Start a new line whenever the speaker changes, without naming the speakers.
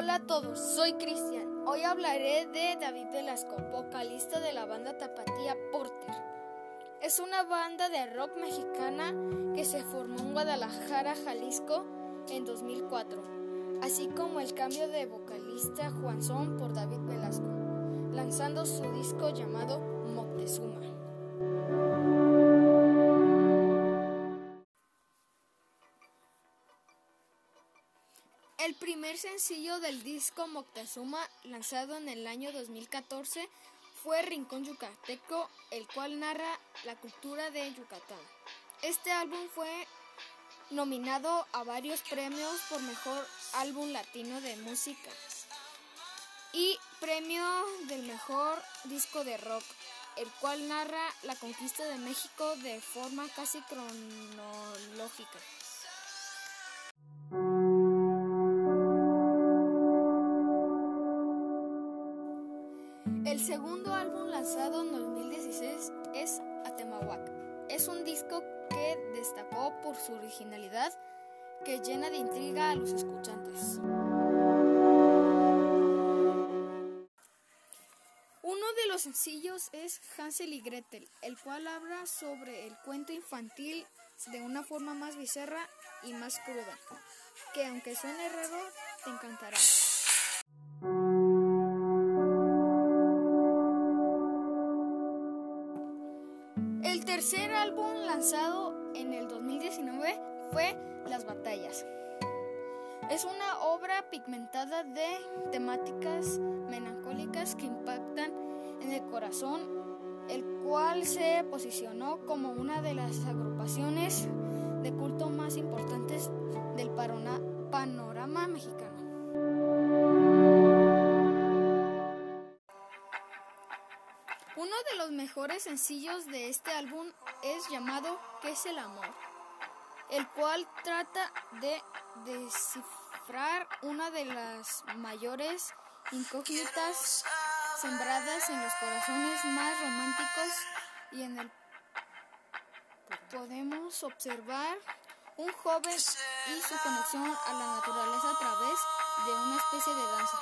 Hola a todos, soy Cristian. Hoy hablaré de David Velasco, vocalista de la banda Tapatía Porter. Es una banda de rock mexicana que se formó en Guadalajara, Jalisco en 2004, así como el cambio de vocalista Juan Son por David Velasco, lanzando su disco llamado Moctezuma. El primer sencillo del disco Moctezuma, lanzado en el año 2014, fue Rincón Yucateco, el cual narra la cultura de Yucatán. Este álbum fue nominado a varios premios por mejor álbum latino de música y premio del mejor disco de rock, el cual narra la conquista de México de forma casi cronológica. El segundo álbum lanzado en 2016 es Atemahuac. Es un disco que destacó por su originalidad que llena de intriga a los escuchantes. Uno de los sencillos es Hansel y Gretel, el cual habla sobre el cuento infantil de una forma más bizarra y más cruda, que aunque suene raro, te encantará. Tercer álbum lanzado en el 2019 fue Las Batallas. Es una obra pigmentada de temáticas melancólicas que impactan en el corazón, el cual se posicionó como una de las agrupaciones de culto más importantes del panorama mexicano. Uno de los mejores sencillos de este álbum es llamado ¿Qué es el amor? el cual trata de descifrar una de las mayores incógnitas sembradas en los corazones más románticos y en el podemos observar un joven y su conexión a la naturaleza a través de una especie de danza.